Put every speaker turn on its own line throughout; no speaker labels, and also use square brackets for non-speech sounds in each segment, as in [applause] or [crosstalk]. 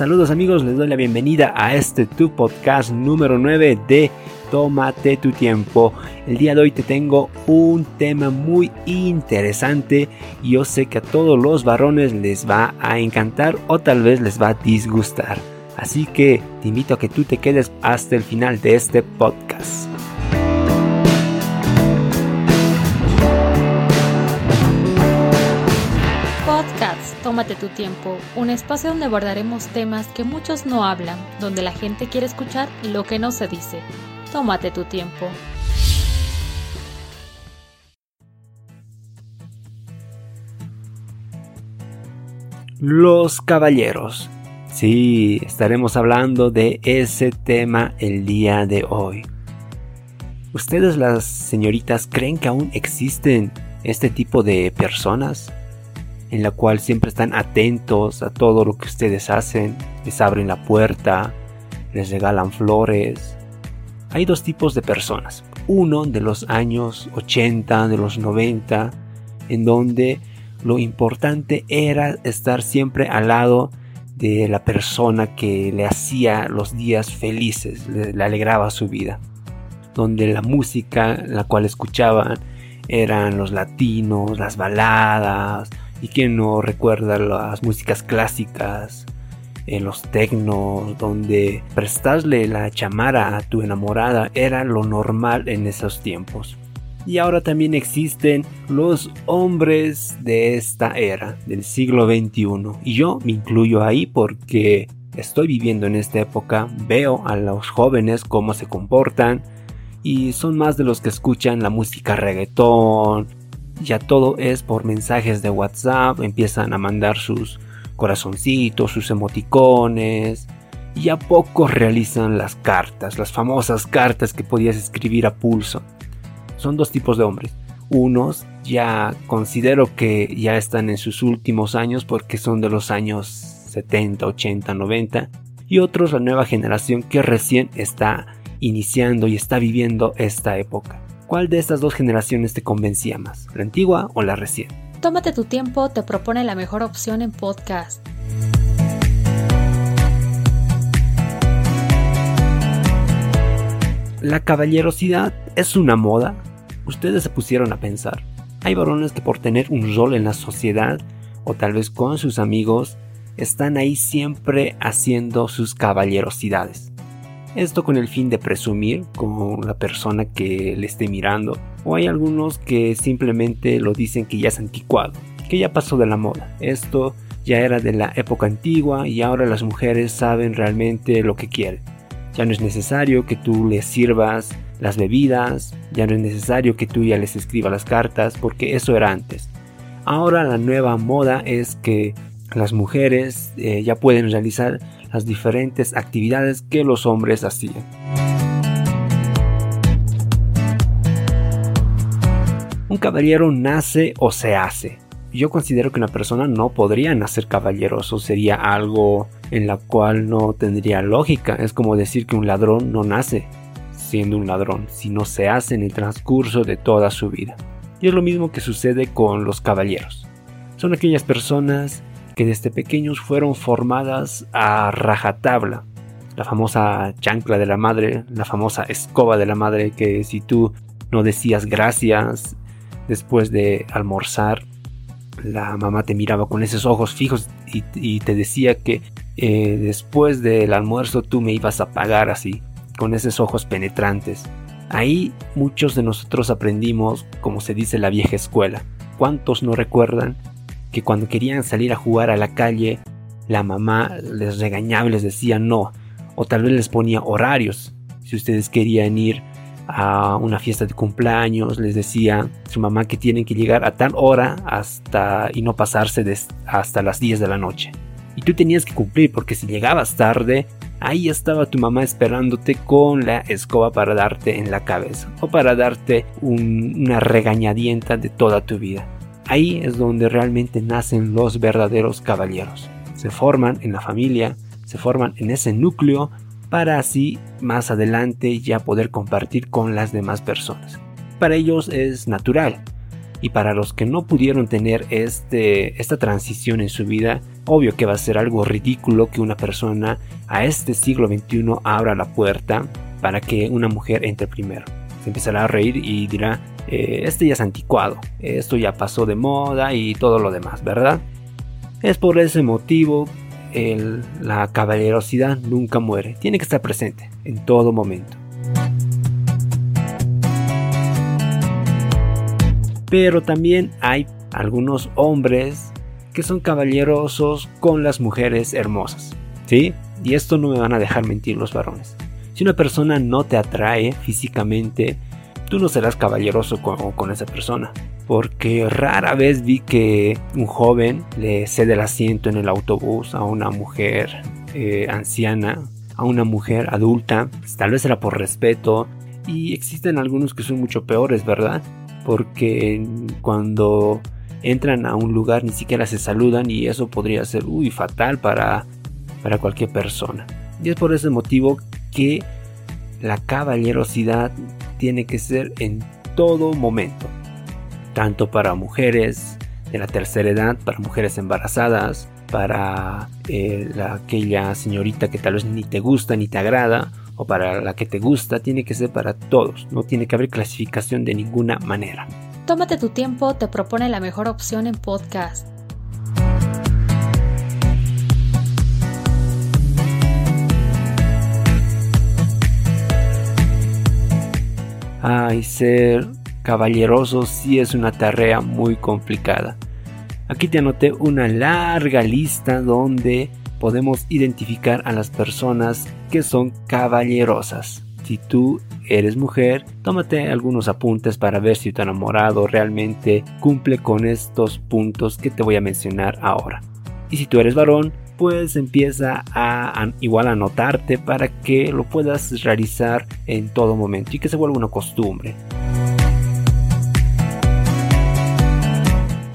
Saludos amigos, les doy la bienvenida a este tu podcast número 9 de Tómate tu tiempo. El día de hoy te tengo un tema muy interesante y yo sé que a todos los varones les va a encantar o tal vez les va a disgustar. Así que te invito a que tú te quedes hasta el final de este podcast.
Tómate tu tiempo, un espacio donde abordaremos temas que muchos no hablan, donde la gente quiere escuchar lo que no se dice. Tómate tu tiempo.
Los caballeros. Sí, estaremos hablando de ese tema el día de hoy. ¿Ustedes las señoritas creen que aún existen este tipo de personas? En la cual siempre están atentos a todo lo que ustedes hacen, les abren la puerta, les regalan flores. Hay dos tipos de personas. Uno de los años 80, de los 90, en donde lo importante era estar siempre al lado de la persona que le hacía los días felices, le, alegraba su vida. Donde la música la cual escuchaban eran los latinos, las baladas, y quien no recuerda las músicas clásicas, en los tecnos, donde prestarle la chamara a tu enamorada era lo normal en esos tiempos. Y ahora también existen los hombres de esta era, del siglo XXI. Y yo me incluyo ahí porque estoy viviendo en esta época, veo a los jóvenes cómo se comportan y son más de los que escuchan la música reggaetón, ya todo es por mensajes de WhatsApp, empiezan a mandar sus corazoncitos, sus emoticones, y a poco realizan las cartas, las famosas cartas que podías escribir a pulso. Son dos tipos de hombres. Unos ya considero que ya están en sus últimos años porque son de los años 70, 80, 90. Y otros la nueva generación que recién está iniciando y está viviendo esta época. ¿Cuál de estas dos generaciones te convencía más? ¿La antigua o la recién?
Tómate tu tiempo, te propone la mejor opción en podcast.
¿La caballerosidad es una moda? Ustedes se pusieron a pensar. Hay varones que por tener un rol en la sociedad o tal vez con sus amigos están ahí siempre haciendo sus caballerosidades. Esto con el fin de presumir con la persona que le esté mirando. O hay algunos que simplemente lo dicen que ya es anticuado, que ya pasó de la moda. Esto ya era de la época antigua y ahora las mujeres saben realmente lo que quieren. Ya no es necesario que tú les sirvas las bebidas, ya no es necesario que tú ya les escribas las cartas, porque eso era antes. Ahora la nueva moda es que las mujeres eh, ya pueden realizar las diferentes actividades que los hombres hacían. Un caballero nace o se hace. Yo considero que una persona no podría nacer caballeroso, sería algo en la cual no tendría lógica. Es como decir que un ladrón no nace siendo un ladrón, sino se hace en el transcurso de toda su vida. Y es lo mismo que sucede con los caballeros. Son aquellas personas desde pequeños fueron formadas a rajatabla. La famosa chancla de la madre, la famosa escoba de la madre que si tú no decías gracias después de almorzar, la mamá te miraba con esos ojos fijos y, te decía que eh, después del almuerzo tú me ibas a pagar así, con esos ojos penetrantes. Ahí muchos de nosotros aprendimos, como se dice la vieja escuela. ¿Cuántos no recuerdan que cuando querían salir a jugar a la calle, la mamá les regañaba y les decía no, o tal vez les ponía horarios. Si ustedes querían ir a una fiesta de cumpleaños, les decía su mamá que tienen que llegar a tal hora hasta y no pasarse hasta las 10 de la noche. Y tú tenías que cumplir porque si llegabas tarde, ahí estaba tu mamá esperándote con la escoba para darte en la cabeza o para darte una regañadienta de toda tu vida. Ahí es donde realmente nacen los verdaderos caballeros. Se forman en la familia, se forman en ese núcleo para así más adelante ya poder compartir con las demás personas. Para ellos es natural. Y para los que no pudieron tener este, esta transición en su vida, obvio que va a ser algo ridículo que una persona a este siglo XXI abra la puerta para que una mujer entre primero. Se empezará a reír y dirá, eh, este ya es anticuado, esto ya pasó de moda y todo lo demás, ¿verdad? Es por ese motivo la caballerosidad nunca muere, tiene que estar presente en todo momento. Pero también hay algunos hombres que son caballerosos con las mujeres hermosas. ¿Sí? Y esto no me van a dejar mentir los varones. Si una persona no te atrae físicamente, tú no serás caballeroso con, esa persona. Porque rara vez vi que un joven le cede el asiento en el autobús a una mujer eh, anciana, a una mujer adulta. Tal vez era por respeto. Y existen algunos que son mucho peores, ¿verdad? porque cuando entran a un lugar ni siquiera se saludan y eso podría ser uy, fatal para, para cualquier persona. Y es por ese motivo que la caballerosidad tiene que ser en todo momento, tanto para mujeres de la tercera edad, para mujeres embarazadas, para eh, aquella señorita que tal vez ni te gusta ni te agrada, o para la que te gusta tiene que ser para todos, no tiene que haber clasificación de ninguna manera.
Tómate tu tiempo, te propone la mejor opción en podcast.
Ay, ser caballeroso sí es una tarea muy complicada. Aquí te anoté una larga lista donde podemos identificar a las personas que son caballerosas. Si tú eres mujer, tómate algunos apuntes para ver si tu enamorado realmente cumple con estos puntos que te voy a mencionar ahora. Y si tú eres varón, pues empieza a, igual a anotarte para que lo puedas realizar en todo momento y que se vuelva una costumbre.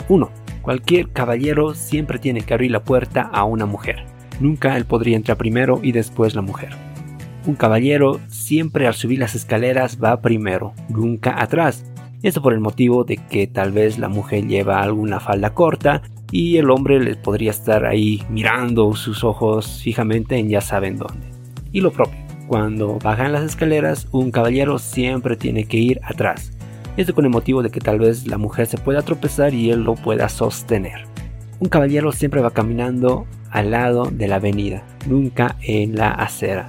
1. Cualquier caballero siempre tiene que abrir la puerta a una mujer. Nunca él podría entrar primero y después la mujer. Un caballero siempre al subir las escaleras va primero, nunca atrás. Esto por el motivo de que tal vez la mujer lleva alguna falda corta y el hombre le podría estar ahí mirando sus ojos fijamente en ya saben dónde. Y lo propio, cuando bajan las escaleras, un caballero siempre tiene que ir atrás. Esto con el motivo de que tal vez la mujer se pueda tropezar y él lo pueda sostener. Un caballero siempre va caminando al lado de la avenida, nunca en la acera.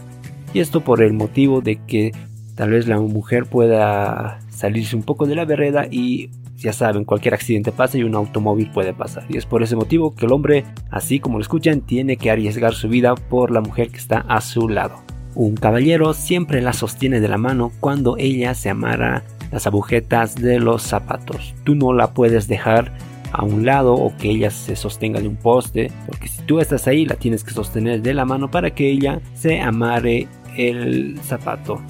Y esto por el motivo de que tal vez la mujer pueda salirse un poco de la vereda y ya saben, cualquier accidente pasa y un automóvil puede pasar. Y es por ese motivo que el hombre, así como lo escuchan, tiene que arriesgar su vida por la mujer que está a su lado. Un caballero siempre la sostiene de la mano cuando ella se amarra las agujetas de los zapatos. Tú no la puedes dejar a un lado o que ella se sostenga de un poste, porque si tú estás ahí la tienes que sostener de la mano para que ella se amare el zapato.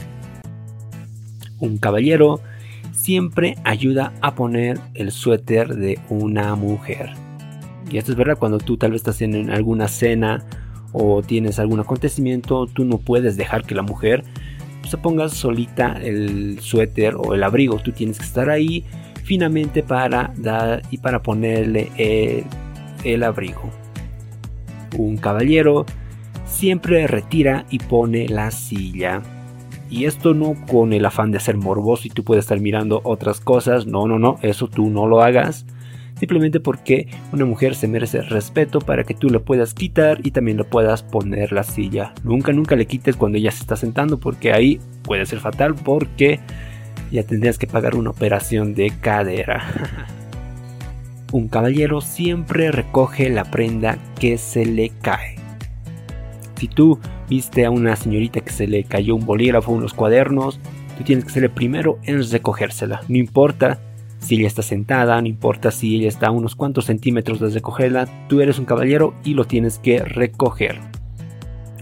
Un caballero siempre ayuda a poner el suéter de una mujer. Y esto es verdad cuando tú tal vez estás en alguna cena o tienes algún acontecimiento, tú no puedes dejar que la mujer se ponga solita el suéter o el abrigo. Tú tienes que estar ahí finamente para dar y para ponerle el, abrigo. Un caballero siempre retira y pone la silla. Y esto no con el afán de ser morboso y tú puedes estar mirando otras cosas. No, no, no, eso tú no lo hagas. Simplemente porque una mujer se merece respeto para que tú le puedas quitar y también le puedas poner la silla. Nunca, nunca le quites cuando ella se está sentando porque ahí puede ser fatal porque ya tendrías que pagar una operación de cadera. [laughs] Un caballero siempre recoge la prenda que se le cae. Si tú viste a una señorita que se le cayó un bolígrafo unos cuadernos, tú tienes que ser el primero en recogérsela. No importa si ella está sentada, no importa si ella está a unos cuantos centímetros de recogerla, tú eres un caballero y lo tienes que recoger.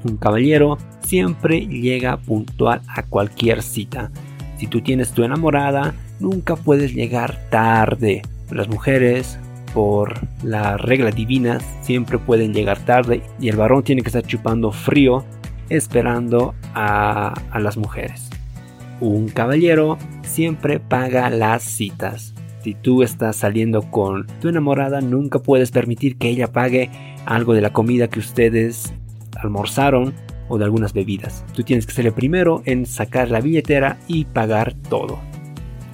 Un caballero siempre llega puntual a cualquier cita. Si tú tienes tu enamorada, nunca puedes llegar tarde. Las mujeres, por la regla divina, siempre pueden llegar tarde y el varón tiene que estar chupando frío esperando a, a las mujeres. Un caballero siempre paga las citas. Si tú estás saliendo con tu enamorada, nunca puedes permitir que ella pague algo de la comida que ustedes almorzaron o de algunas bebidas. Tú tienes que ser el primero en sacar la billetera y pagar todo.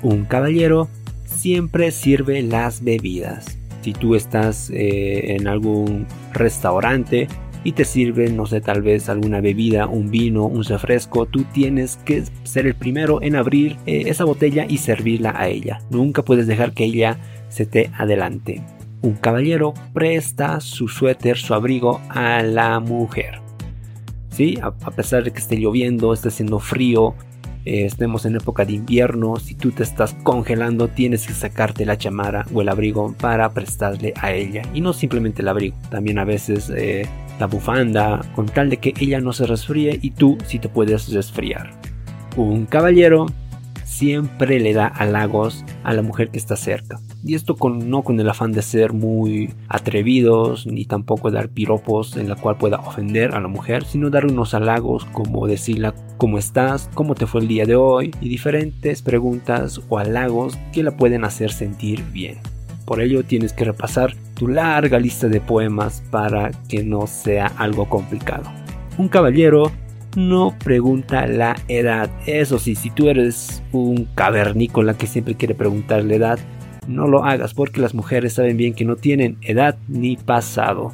Un caballero siempre sirve las bebidas. Si tú estás eh, en algún restaurante y te sirven, no sé, tal vez alguna bebida, un vino, un refresco, tú tienes que ser el primero en abrir eh, esa botella y servirla a ella. Nunca puedes dejar que ella se te adelante. Un caballero presta su suéter, su abrigo a la mujer. ¿Sí? A, pesar de que esté lloviendo, esté haciendo frío, eh, estemos en época de invierno, si tú te estás congelando, tienes que sacarte la chamara o el abrigo para prestarle a ella. Y no simplemente el abrigo, también a veces eh, la bufanda, con tal de que ella no se resfríe y tú sí te puedes resfriar. Un caballero siempre le da halagos a la mujer que está cerca. Y esto con, no con el afán de ser muy atrevidos, ni tampoco dar piropos en la cual pueda ofender a la mujer, sino dar unos halagos como decirle cómo estás, cómo te fue el día de hoy, y diferentes preguntas o halagos que la pueden hacer sentir bien. Por ello tienes que repasar tu larga lista de poemas para que no sea algo complicado. Un caballero no pregunta la edad. Eso sí, si tú eres un cavernícola que siempre quiere preguntar la edad, no lo hagas porque las mujeres saben bien que no tienen edad ni pasado.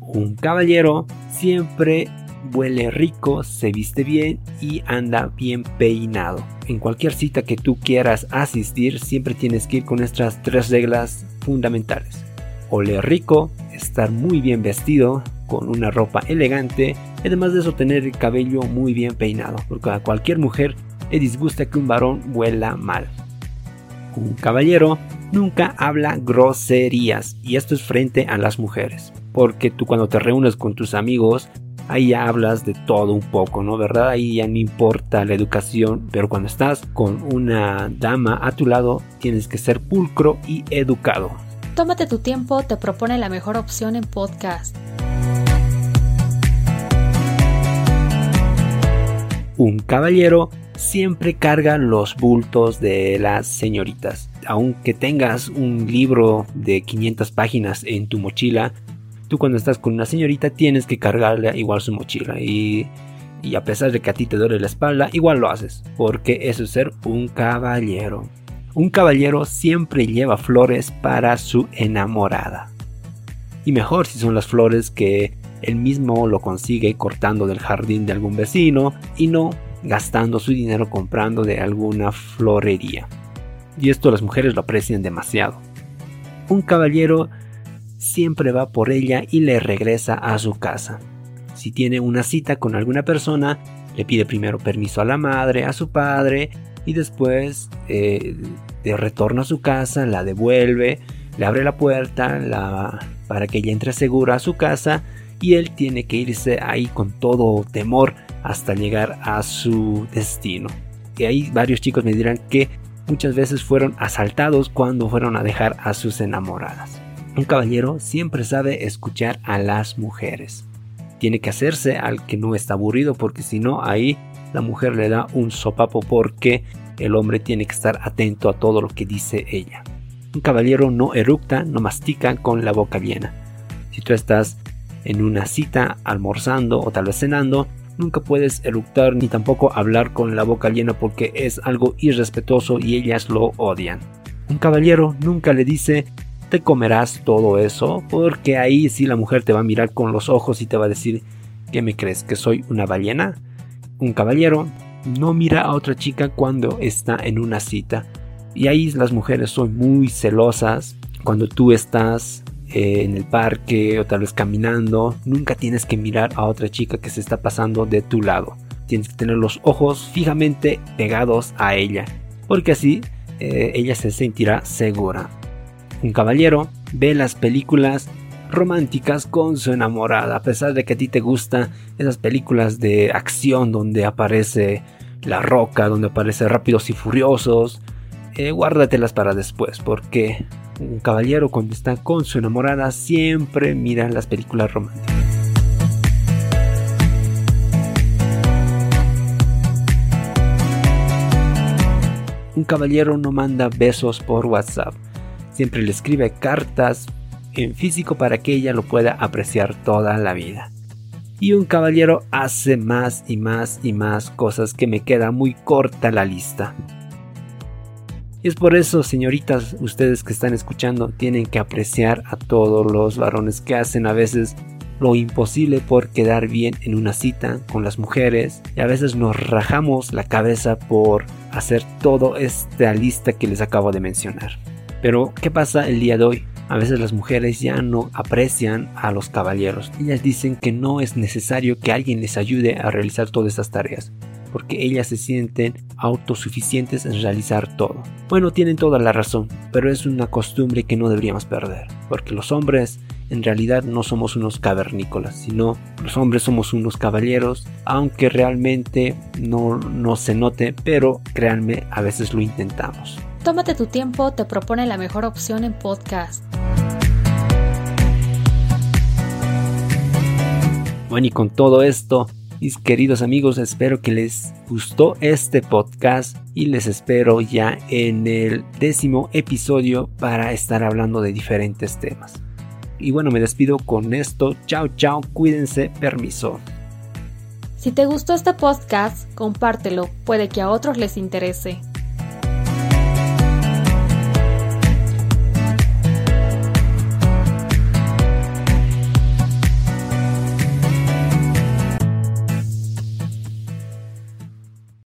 Un caballero siempre huele rico, se viste bien y anda bien peinado. En cualquier cita que tú quieras asistir, siempre tienes que ir con estas tres reglas fundamentales. Oler rico, estar muy bien vestido, con una ropa elegante y además de eso tener el cabello muy bien peinado, porque a cualquier mujer le disgusta que un varón huela mal. Un caballero nunca habla groserías y esto es frente a las mujeres, porque tú cuando te reúnes con tus amigos ahí ya hablas de todo un poco, ¿no? ¿Verdad? Ahí ya no importa la educación, pero cuando estás con una dama a tu lado, tienes que ser pulcro y educado.
Tómate tu tiempo, te propone la mejor opción en podcast.
Un caballero siempre carga los bultos de las señoritas. Aunque tengas un libro de 500 páginas en tu mochila, tú cuando estás con una señorita tienes que cargarle igual su mochila y, y a pesar de que a ti te duele la espalda, igual lo haces, porque eso es ser un caballero. Un caballero siempre lleva flores para su enamorada. Y mejor si son las flores que él mismo lo consigue cortando del jardín de algún vecino y no gastando su dinero comprando de alguna florería. Y esto las mujeres lo aprecian demasiado. Un caballero siempre va por ella y le regresa a su casa. Si tiene una cita con alguna persona, le pide primero permiso a la madre, a su padre, y después eh, de retorno a su casa, la devuelve, le abre la puerta para que ella entre segura a su casa y él tiene que irse ahí con todo temor hasta llegar a su destino. Y ahí varios chicos me dirán que muchas veces fueron asaltados cuando fueron a dejar a sus enamoradas. Un caballero siempre sabe escuchar a las mujeres. Tiene que hacerse al que no está aburrido porque si no ahí la mujer le da un sopapo porque el hombre tiene que estar atento a todo lo que dice ella. Un caballero no eructa, no mastica con la boca llena. Si tú estás en una cita almorzando o tal vez cenando, nunca puedes eructar ni tampoco hablar con la boca llena porque es algo irrespetuoso y ellas lo odian. Un caballero nunca le dice te comerás todo eso, porque ahí sí la mujer te va a mirar con los ojos y te va a decir, ¿qué me crees? ¿Que soy una ballena? Un caballero no mira a otra chica cuando está en una cita. Y ahí las mujeres son muy celosas. Cuando tú estás eh, en el parque o tal vez caminando, nunca tienes que mirar a otra chica que se está pasando de tu lado. Tienes que tener los ojos fijamente pegados a ella, porque así eh, ella se sentirá segura. Un caballero ve las películas románticas con su enamorada, a pesar de que a ti te gustan esas películas de acción donde aparece la roca, donde aparece rápidos y furiosos, eh, guárdatelas para después, porque un caballero cuando está con su enamorada siempre mira las películas románticas. Un caballero no manda besos por WhatsApp. Siempre le escribe cartas en físico para que ella lo pueda apreciar toda la vida. Y un caballero hace más y más y más cosas que me queda muy corta la lista. Y es por eso, señoritas, ustedes que están escuchando, tienen que apreciar a todos los varones que hacen a veces lo imposible por quedar bien en una cita con las mujeres y a veces nos rajamos la cabeza por hacer toda esta lista que les acabo de mencionar. Pero, ¿qué pasa el día de hoy? A veces las mujeres ya no aprecian a los caballeros. Ellas dicen que no es necesario que alguien les ayude a realizar todas estas tareas porque ellas se sienten autosuficientes en realizar todo. Bueno, tienen toda la razón, pero es una costumbre que no deberíamos perder, porque los hombres en realidad no somos unos cavernícolas, sino los hombres somos unos caballeros, aunque realmente no, no se note, pero créanme, a veces lo intentamos.
Tómate tu tiempo, te propone la mejor opción en podcast.
Bueno, y con todo esto, mis queridos amigos, espero que les gustó este podcast y les espero ya en el décimo episodio para estar hablando de diferentes temas. Y bueno, me despido con esto. Chao, chao, cuídense, permiso.
Si te gustó este podcast, compártelo, puede que a otros les interese.